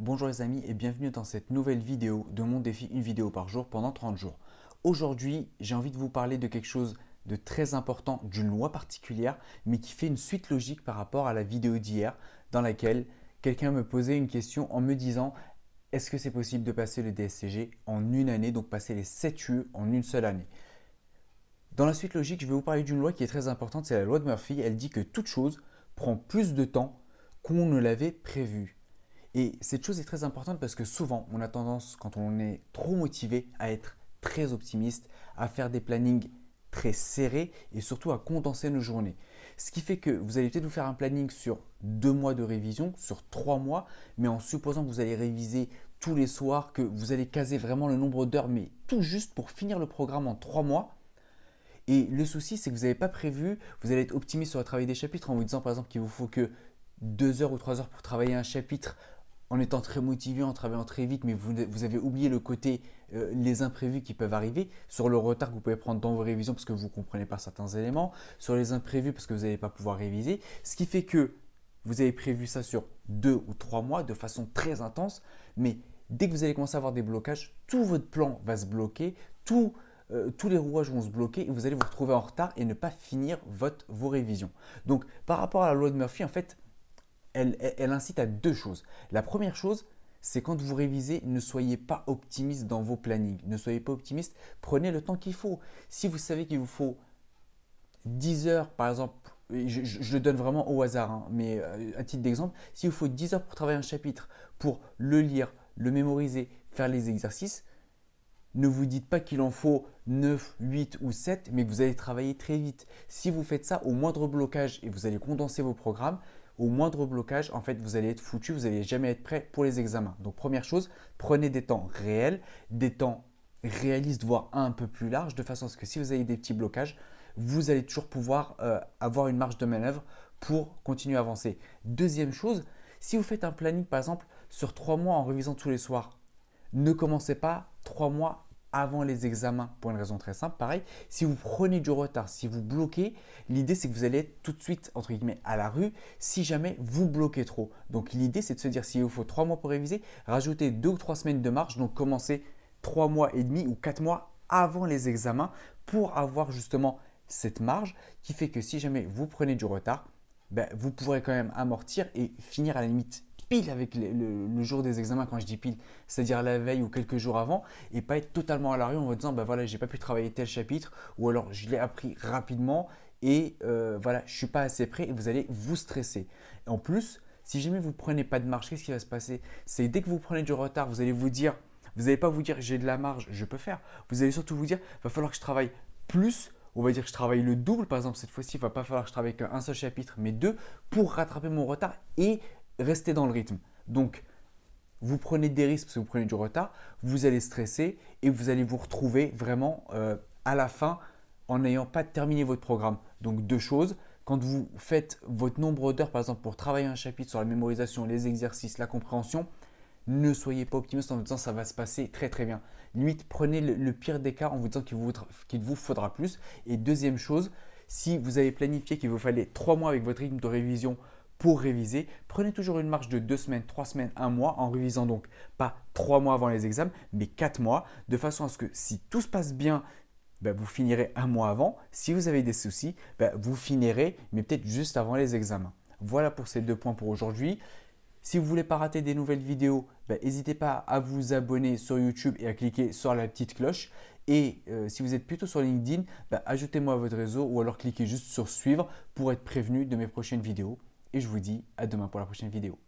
Bonjour les amis et bienvenue dans cette nouvelle vidéo de mon défi une vidéo par jour pendant 30 jours. Aujourd'hui, j'ai envie de vous parler de quelque chose de très important, d'une loi particulière, mais qui fait une suite logique par rapport à la vidéo d'hier dans laquelle quelqu'un me posait une question en me disant est-ce que c'est possible de passer le DSCG en une année, donc passer les 7 UE en une seule année? Dans la suite logique, je vais vous parler d'une loi qui est très importante, c'est la loi de Murphy. Elle dit que toute chose prend plus de temps qu'on ne l'avait prévu. Et cette chose est très importante parce que souvent, on a tendance, quand on est trop motivé, à être très optimiste, à faire des plannings très serrés et surtout à condenser nos journées. Ce qui fait que vous allez peut-être vous faire un planning sur deux mois de révision, sur trois mois, mais en supposant que vous allez réviser tous les soirs, que vous allez caser vraiment le nombre d'heures, mais tout juste pour finir le programme en trois mois. Et le souci, c'est que vous n'avez pas prévu, vous allez être optimiste sur le travail des chapitres en vous disant par exemple qu'il vous faut que deux heures ou trois heures pour travailler un chapitre en étant très motivé, en travaillant très vite, mais vous, avez oublié le côté euh, les imprévus qui peuvent arriver, sur le retard que vous pouvez prendre dans vos révisions parce que vous ne comprenez pas certains éléments, sur les imprévus parce que vous n'allez pas pouvoir réviser, ce qui fait que vous avez prévu ça sur deux ou trois mois de façon très intense, mais dès que vous allez commencer à avoir des blocages, tout votre plan va se bloquer, euh, tous les rouages vont se bloquer et vous allez vous retrouver en retard et ne pas finir votre, vos révisions. Donc par rapport à la loi de Murphy, en fait, elle, incite à deux choses. La première chose, c'est quand vous révisez, ne soyez pas optimiste dans vos plannings. Ne soyez pas optimiste, prenez le temps qu'il faut. Si vous savez qu'il vous faut 10 heures, par exemple, je, le donne vraiment au hasard, hein, mais euh, à titre d'exemple, s'il vous faut 10 heures pour travailler un chapitre, pour le lire, le mémoriser, faire les exercices, ne vous dites pas qu'il en faut 9, 8 ou 7, mais vous allez travailler très vite. Si vous faites ça au moindre blocage et vous allez condenser vos programmes, moindre blocage, en fait, vous allez être foutu, vous n'allez jamais être prêt pour les examens. Donc, première chose, prenez des temps réels, des temps réalistes, voire un peu plus larges, de façon à ce que si vous avez des petits blocages, vous allez toujours pouvoir euh, avoir une marge de manœuvre pour continuer à avancer. Deuxième chose, si vous faites un planning, par exemple, sur trois mois en révisant tous les soirs, ne commencez pas trois mois avant les examens pour une raison très simple. Pareil, si vous prenez du retard, si vous bloquez, l'idée c'est que vous allez tout de suite entre guillemets à la rue si jamais vous bloquez trop. Donc l'idée c'est de se dire s'il vous faut trois mois pour réviser, rajoutez deux ou trois semaines de marge, donc commencez trois mois et demi ou quatre mois avant les examens pour avoir justement cette marge qui fait que si jamais vous prenez du retard, ben, vous pourrez quand même amortir et finir à la limite pile avec le, jour des examens, quand je dis pile, c'est-à-dire la veille ou quelques jours avant, et pas être totalement à la rue en me disant, bah voilà, j'ai pas pu travailler tel chapitre, ou alors je l'ai appris rapidement et euh, voilà, je suis pas assez prêt et vous allez vous stresser. En plus, si jamais vous prenez pas de marge, qu'est-ce qui va se passer? C'est dès que vous prenez du retard, vous allez vous dire, vous n'allez pas vous dire j'ai de la marge, je peux faire. Vous allez surtout vous dire, va falloir que je travaille plus on va dire que je travaille le double, par exemple, cette fois-ci, il va pas falloir que je travaille qu'un seul chapitre, mais deux, pour rattraper mon retard et restez dans le rythme. Donc, vous prenez des risques parce que vous prenez du retard, vous allez stresser et vous allez vous retrouver vraiment euh, à la fin en n'ayant pas terminé votre programme. Donc, deux choses. Quand vous faites votre nombre d'heures, par exemple, pour travailler un chapitre sur la mémorisation, les exercices, la compréhension, ne soyez pas optimiste en vous disant ça va se passer très très bien. Limite, prenez le, pire des cas en vous disant qu'il vous, vous faudra plus. Et deuxième chose, si vous avez planifié qu'il vous fallait trois mois avec votre rythme de révision pour réviser. Prenez toujours une marge de deux semaines, trois semaines, un mois en révisant donc pas trois mois avant les examens, mais quatre mois, de façon à ce que si tout se passe bien, ben, vous finirez un mois avant. Si vous avez des soucis, ben, vous finirez, mais peut-être juste avant les examens. Voilà pour ces deux points pour aujourd'hui. Si vous ne voulez pas rater des nouvelles vidéos, ben, n'hésitez pas à vous abonner sur YouTube et à cliquer sur la petite cloche. Et euh, si vous êtes plutôt sur LinkedIn, ajoutez-moi à votre réseau ou alors cliquez juste sur suivre pour être prévenu de mes prochaines vidéos et je vous dis à demain pour la prochaine vidéo.